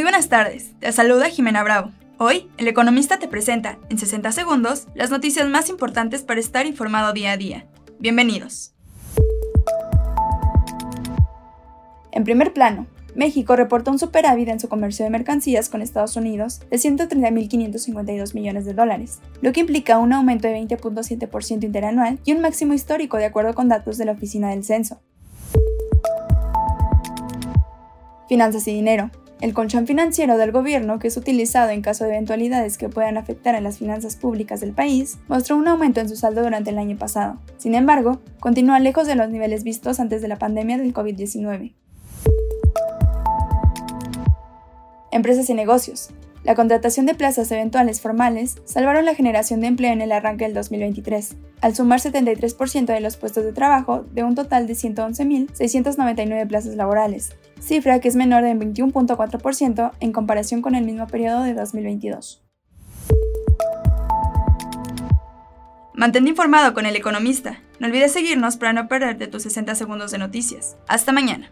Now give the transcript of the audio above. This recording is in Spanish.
Muy buenas tardes, te saluda Jimena Bravo. Hoy, El Economista te presenta, en 60 segundos, las noticias más importantes para estar informado día a día. Bienvenidos. En primer plano, México reporta un superávit en su comercio de mercancías con Estados Unidos de 130.552 millones de dólares, lo que implica un aumento de 20.7% interanual y un máximo histórico de acuerdo con datos de la Oficina del Censo. Finanzas y dinero. El colchón financiero del gobierno, que es utilizado en caso de eventualidades que puedan afectar a las finanzas públicas del país, mostró un aumento en su saldo durante el año pasado. Sin embargo, continúa lejos de los niveles vistos antes de la pandemia del COVID-19. Empresas y negocios. La contratación de plazas eventuales formales salvaron la generación de empleo en el arranque del 2023, al sumar 73% de los puestos de trabajo de un total de 111.699 plazas laborales, cifra que es menor del 21.4% en comparación con el mismo periodo de 2022. Mantén informado con el economista. No olvides seguirnos para no perderte tus 60 segundos de noticias. Hasta mañana.